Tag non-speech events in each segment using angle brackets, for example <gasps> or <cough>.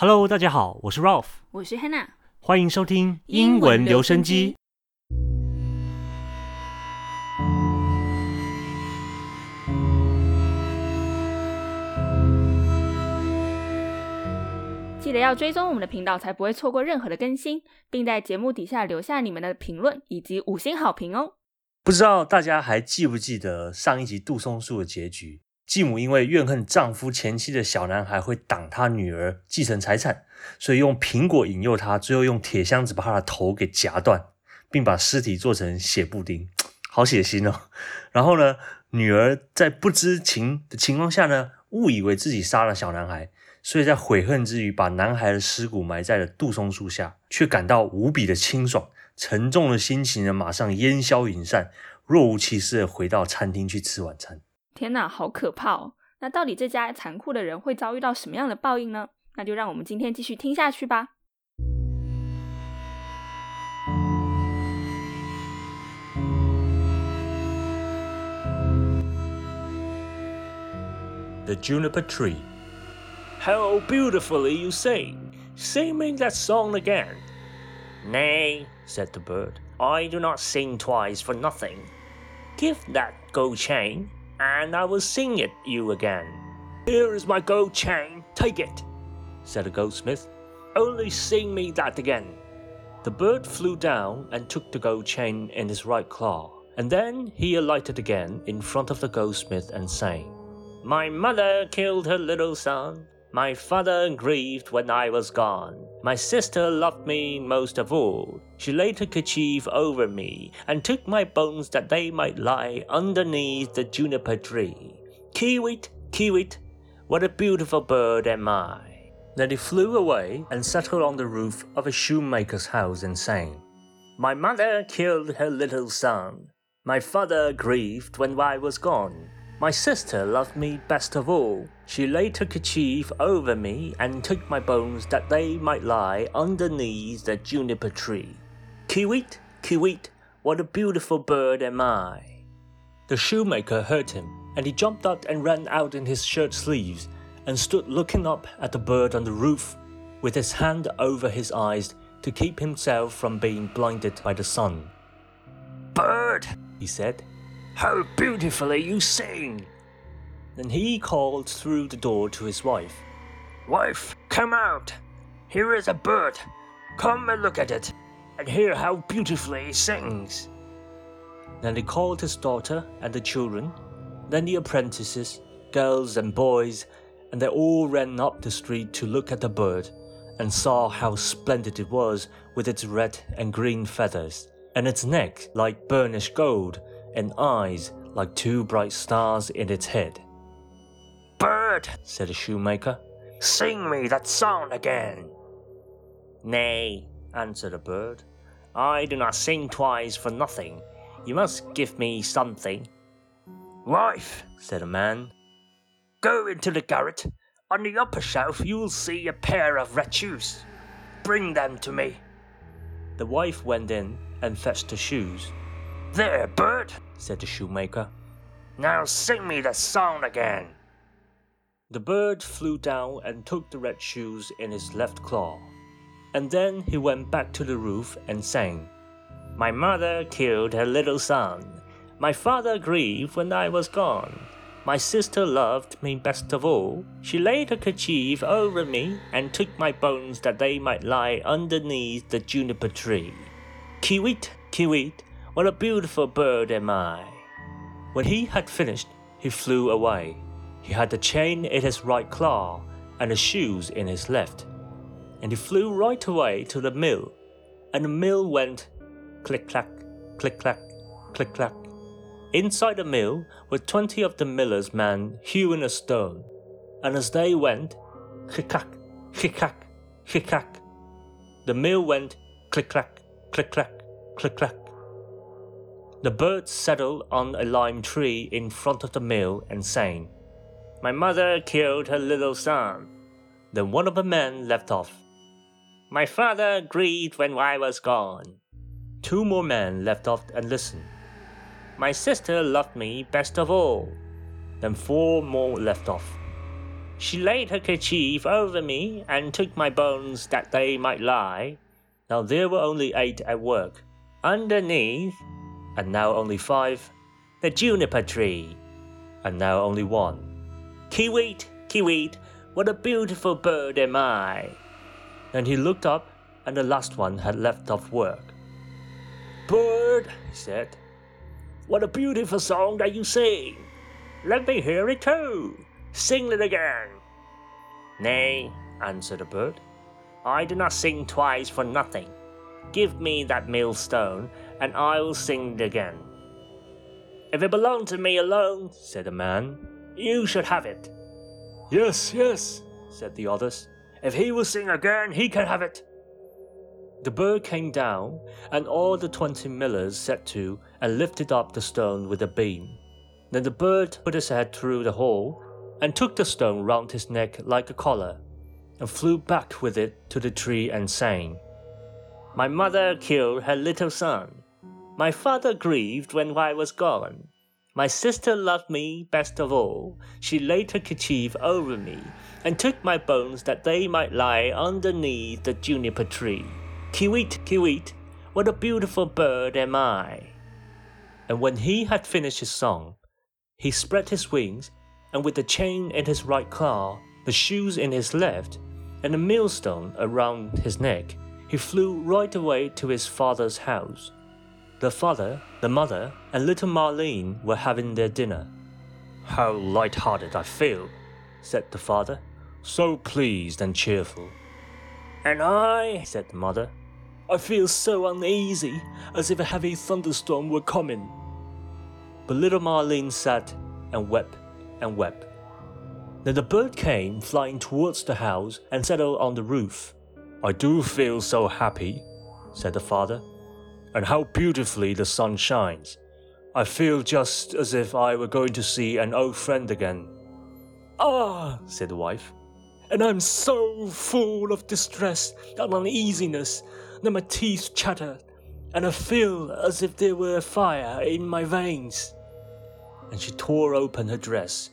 Hello，大家好，我是 Ralph，我是 Hannah，欢迎收听英文留声机。记得要追踪我们的频道，才不会错过任何的更新，并在节目底下留下你们的评论以及五星好评哦。不知道大家还记不记得上一集杜松树的结局？继母因为怨恨丈夫前妻的小男孩会挡她女儿继承财产，所以用苹果引诱她，最后用铁箱子把她的头给夹断，并把尸体做成血布丁，好血腥哦。然后呢，女儿在不知情的情况下呢，误以为自己杀了小男孩，所以在悔恨之余，把男孩的尸骨埋在了杜松树下，却感到无比的清爽，沉重的心情呢，马上烟消云散，若无其事的回到餐厅去吃晚餐。天哪，好可怕哦！那到底这家残酷的人会遭遇到什么样的报应呢？那就让我们今天继续听下去吧。The Juniper Tree. How beautifully you sing! Sing me that song again. Nay, said the bird, I do not sing twice for nothing. Give that gold chain and I will sing it you again. Here is my gold chain, take it, said the goldsmith. Only sing me that again. The bird flew down and took the gold chain in his right claw, and then he alighted again in front of the goldsmith and sang, My mother killed her little son, my father grieved when I was gone. My sister loved me most of all. She laid her kerchief over me and took my bones that they might lie underneath the juniper tree. Kiwit, kiwit, what a beautiful bird am I. Then he flew away and settled on the roof of a shoemaker's house and sang, My mother killed her little son. My father grieved when I was gone. My sister loved me best of all. She laid her kerchief over me and took my bones that they might lie underneath the juniper tree. Kiwit, kiwit, what a beautiful bird am I. The shoemaker heard him, and he jumped up and ran out in his shirt sleeves and stood looking up at the bird on the roof with his hand over his eyes to keep himself from being blinded by the sun. Bird, he said, how beautifully you sing! Then he called through the door to his wife. Wife, come out! Here is a bird. Come and look at it, and hear how beautifully it sings. Then he called his daughter and the children, then the apprentices, girls and boys, and they all ran up the street to look at the bird and saw how splendid it was with its red and green feathers, and its neck like burnished gold and eyes like two bright stars in its head. Bird, said the shoemaker, sing me that song again. Nay, answered the bird, I do not sing twice for nothing. You must give me something. Wife, said the man, go into the garret. On the upper shelf you will see a pair of red shoes. Bring them to me. The wife went in and fetched the shoes. There, bird, said the shoemaker. Now sing me the song again. The bird flew down and took the red shoes in his left claw. And then he went back to the roof and sang, My mother killed her little son. My father grieved when I was gone. My sister loved me best of all. She laid her kerchief over me and took my bones that they might lie underneath the juniper tree. Kiwit, kiwit, what a beautiful bird am I! When he had finished, he flew away. He had the chain in his right claw and the shoes in his left. And he flew right away to the mill, and the mill went click clack, click clack, click clack. Inside the mill were twenty of the miller's men hewing a stone, and as they went, click clack, click clack, click clack, the mill went click clack, click clack, click clack. The bird settled on a lime tree in front of the mill and sang, My mother killed her little son. Then one of the men left off. My father grieved when I was gone. Two more men left off and listened. My sister loved me best of all. Then four more left off. She laid her kerchief over me and took my bones that they might lie. Now there were only eight at work. Underneath, and now only five, the juniper tree, and now only one. Kiwit, kiwit, what a beautiful bird am I! Then he looked up, and the last one had left off work. Bird, he said, what a beautiful song that you sing! Let me hear it too! Sing it again! Nay, answered the bird, I do not sing twice for nothing. Give me that millstone, and I will sing it again. If it belonged to me alone, said the man, you should have it. Yes, yes, said the others. If he will sing again, he can have it. The bird came down, and all the twenty millers set to and lifted up the stone with a beam. Then the bird put his head through the hole and took the stone round his neck like a collar, and flew back with it to the tree and sang, My mother killed her little son. My father grieved when I was gone. My sister loved me best of all. She laid her kerchief over me and took my bones that they might lie underneath the juniper tree. Kiwit, kiwit, what a beautiful bird am I! And when he had finished his song, he spread his wings, and with the chain in his right claw, the shoes in his left, and a millstone around his neck, he flew right away to his father's house. The father, the mother, and little Marlene were having their dinner. How light-hearted I feel, said the father, so pleased and cheerful. And I, said the mother, I feel so uneasy, as if a heavy thunderstorm were coming. But little Marlene sat and wept and wept. Then the bird came flying towards the house and settled on the roof. I do feel so happy, said the father, and how beautifully the sun shines. I feel just as if I were going to see an old friend again. Ah, said the wife, and I'm so full of distress and uneasiness that my teeth chatter, and I feel as if there were fire in my veins. And she tore open her dress,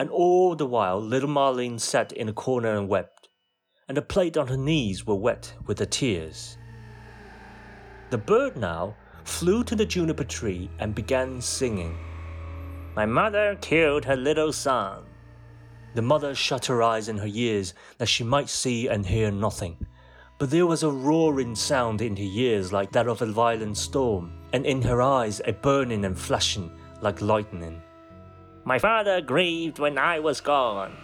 and all the while little Marlene sat in a corner and wept, and the plate on her knees were wet with her tears. The bird now flew to the juniper tree and began singing. My mother killed her little son. The mother shut her eyes and her ears that she might see and hear nothing. But there was a roaring sound in her ears like that of a violent storm, and in her eyes a burning and flashing like lightning. My father grieved when I was gone.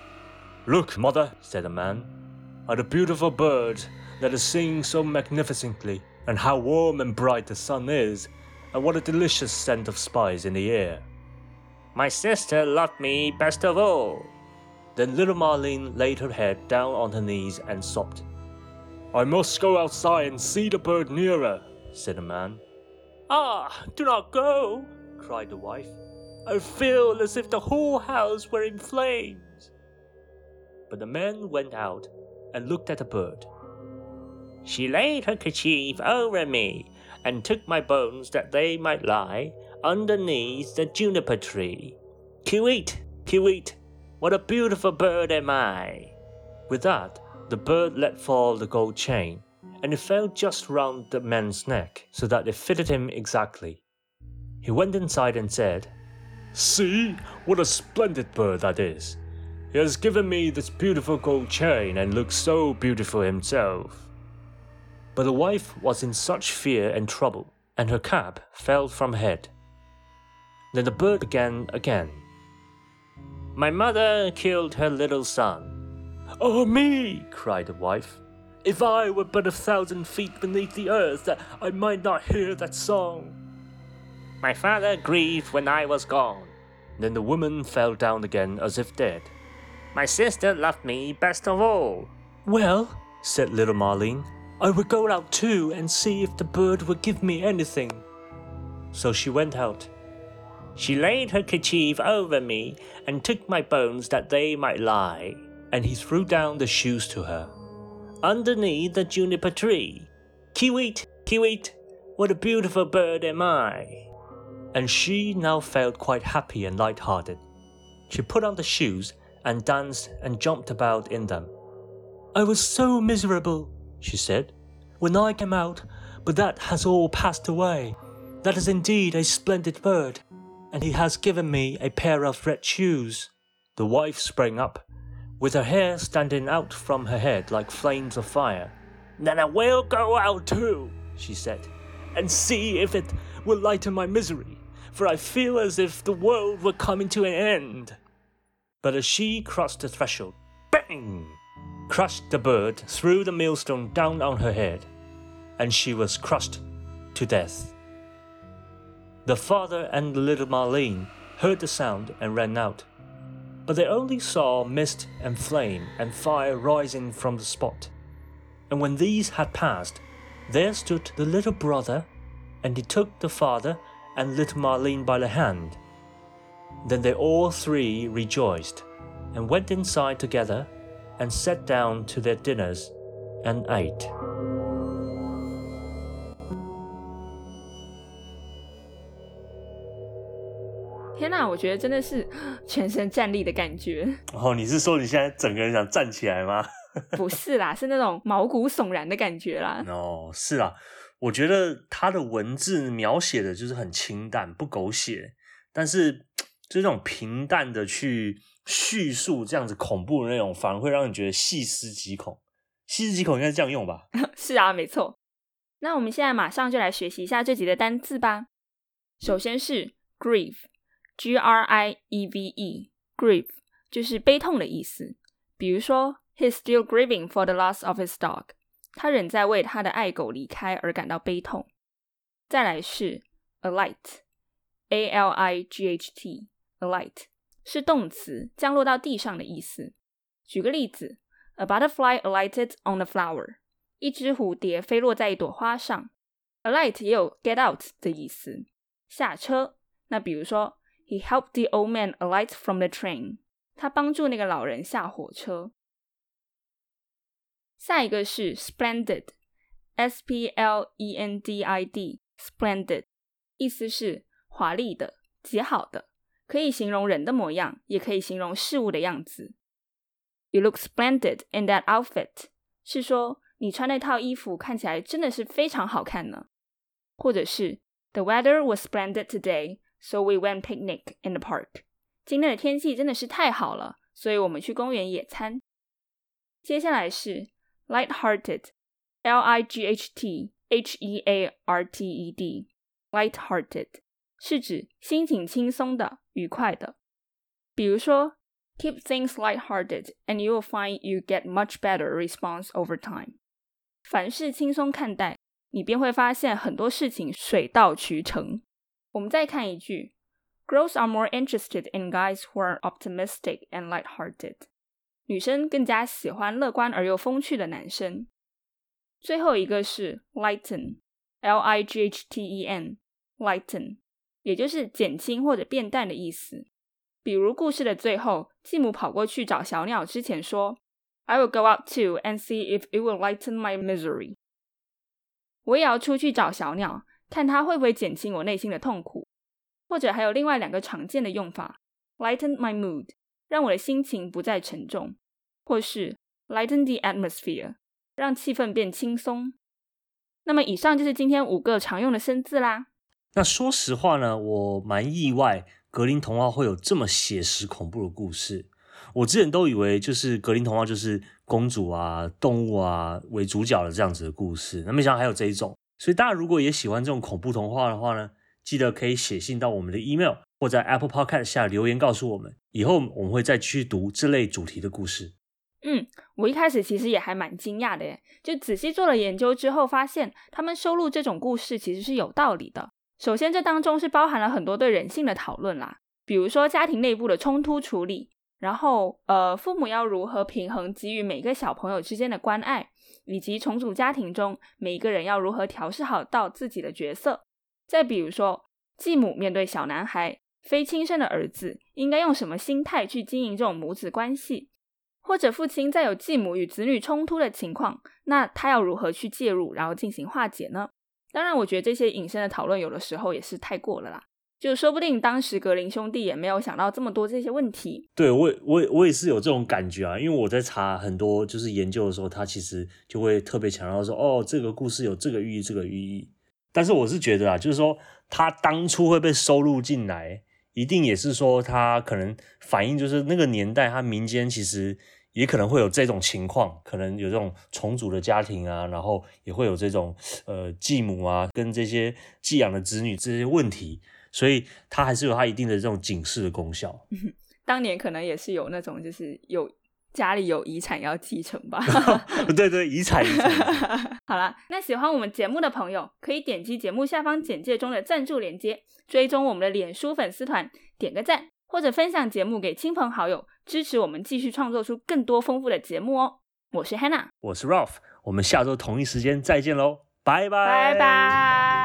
Look, mother, said the man, at the beautiful bird that is singing so magnificently and how warm and bright the sun is, and what a delicious scent of spice in the air. My sister loved me best of all. Then little Marlene laid her head down on her knees and sobbed. I must go outside and see the bird nearer, said the man. Ah, do not go, cried the wife. I feel as if the whole house were in flames. But the man went out and looked at the bird. She laid her kerchief over me and took my bones that they might lie underneath the juniper tree. Kiwit, kiwit, what a beautiful bird am I! With that, the bird let fall the gold chain, and it fell just round the man's neck, so that it fitted him exactly. He went inside and said, See, what a splendid bird that is! He has given me this beautiful gold chain and looks so beautiful himself. But the wife was in such fear and trouble, and her cap fell from her head. Then the bird began again. My mother killed her little son. Oh, me! cried the wife. If I were but a thousand feet beneath the earth, I might not hear that song. My father grieved when I was gone. Then the woman fell down again as if dead. My sister loved me best of all. Well, said little Marlene, I would go out too and see if the bird would give me anything. So she went out. She laid her kerchief over me and took my bones that they might lie, and he threw down the shoes to her. Underneath the juniper tree. Kiwit, kiwit, what a beautiful bird am I! And she now felt quite happy and light-hearted. She put on the shoes and danced and jumped about in them. I was so miserable, she said, when I came out, but that has all passed away. That is indeed a splendid bird, and he has given me a pair of red shoes. The wife sprang up, with her hair standing out from her head like flames of fire. Then I will go out too, she said, and see if it will lighten my misery, for I feel as if the world were coming to an end. But as she crossed the threshold, bang! crushed the bird threw the millstone down on her head, and she was crushed to death. The father and little Marlene heard the sound and ran out, but they only saw mist and flame and fire rising from the spot. And when these had passed, there stood the little brother, and he took the father and little Marlene by the hand. Then they all three rejoiced, and went inside together, and sat down to their dinners, and ate. 天哪，我觉得真的是全身站立的感觉，哦，你是说你现在整个人想站起来吗？不是啦，是那种毛骨悚然的感觉啦。哦，是啊，我觉得他的文字描写的就是很清淡，不狗血，但是 <gasps> <laughs> 就这种平淡的去叙述这样子恐怖的内容，反而会让你觉得细思极恐。细思极恐应该是这样用吧？<laughs> 是啊，没错。那我们现在马上就来学习一下这集的单字吧。首先是 grieve，g r i e v e，grieve 就是悲痛的意思。比如说，He's still grieving for the loss of his dog。他仍在为他的爱狗离开而感到悲痛。再来是 ALIGHT，ALIGHHT alight 是动词，降落到地上的意思。举个例子，A butterfly alighted on a flower。一只蝴蝶飞落在一朵花上。Alight 也有 get out 的意思，下车。那比如说，He helped the old man alight from the train。他帮助那个老人下火车。下一个是 splendid，s p l e n d i d，splendid，意思是华丽的、极好的，可以形容人的模样，也可以形容事物的样子。You look splendid in that outfit，是说你穿那套衣服看起来真的是非常好看呢。或者是 The weather was splendid today, so we went picnic in the park。今天的天气真的是太好了，所以我们去公园野餐。接下来是 light-hearted，l i g h t h e a r t e d，light-hearted 是指心情轻松的、愉快的。比如说，keep things light-hearted and you will find you get much better response over time。凡事轻松看待，你便会发现很多事情水到渠成。我们再看一句，Girls are more interested in guys who are optimistic and light-hearted。女生更加喜欢乐观而又风趣的男生。最后一个是 lighten，l i g h t e n，lighten， 也就是减轻或者变淡的意思。比如故事的最后，继母跑过去找小鸟之前说：“I will go out too and see if it will lighten my misery。”我也要出去找小鸟，看它会不会减轻我内心的痛苦。或者还有另外两个常见的用法：lighten my mood，让我的心情不再沉重；或是 lighten the atmosphere，让气氛变轻松。那么以上就是今天五个常用的生字啦。那说实话呢，我蛮意外，格林童话会有这么写实恐怖的故事。我之前都以为就是格林童话就是公主啊、动物啊为主角的这样子的故事，那没想到还有这一种。所以大家如果也喜欢这种恐怖童话的话呢，记得可以写信到我们的 email 或在 Apple Podcast 下留言告诉我们，以后我们会再继续读这类主题的故事。嗯，我一开始其实也还蛮惊讶的耶，就仔细做了研究之后，发现他们收录这种故事其实是有道理的。首先，这当中是包含了很多对人性的讨论啦，比如说家庭内部的冲突处理，然后呃，父母要如何平衡给予每个小朋友之间的关爱，以及重组家庭中每一个人要如何调试好到自己的角色。再比如说，继母面对小男孩非亲生的儿子，应该用什么心态去经营这种母子关系？或者父亲在有继母与子女冲突的情况，那他要如何去介入，然后进行化解呢？当然，我觉得这些隐身的讨论有的时候也是太过了啦。就说不定当时格林兄弟也没有想到这么多这些问题。对我我我也是有这种感觉啊，因为我在查很多就是研究的时候，他其实就会特别强调说，哦，这个故事有这个寓意，这个寓意。但是我是觉得啊，就是说他当初会被收录进来，一定也是说他可能反映就是那个年代，他民间其实也可能会有这种情况，可能有这种重组的家庭啊，然后也会有这种呃继母啊跟这些寄养的子女这些问题。所以它还是有它一定的这种警示的功效。当年可能也是有那种，就是有家里有遗产要继承吧。<laughs> 对对，遗产遗产。<laughs> 好了，那喜欢我们节目的朋友，可以点击节目下方简介中的赞助链接，追踪我们的脸书粉丝团，点个赞，或者分享节目给亲朋好友，支持我们继续创作出更多丰富的节目哦。我是 Hannah，我是 Ralph，我们下周同一时间再见喽，拜拜拜拜。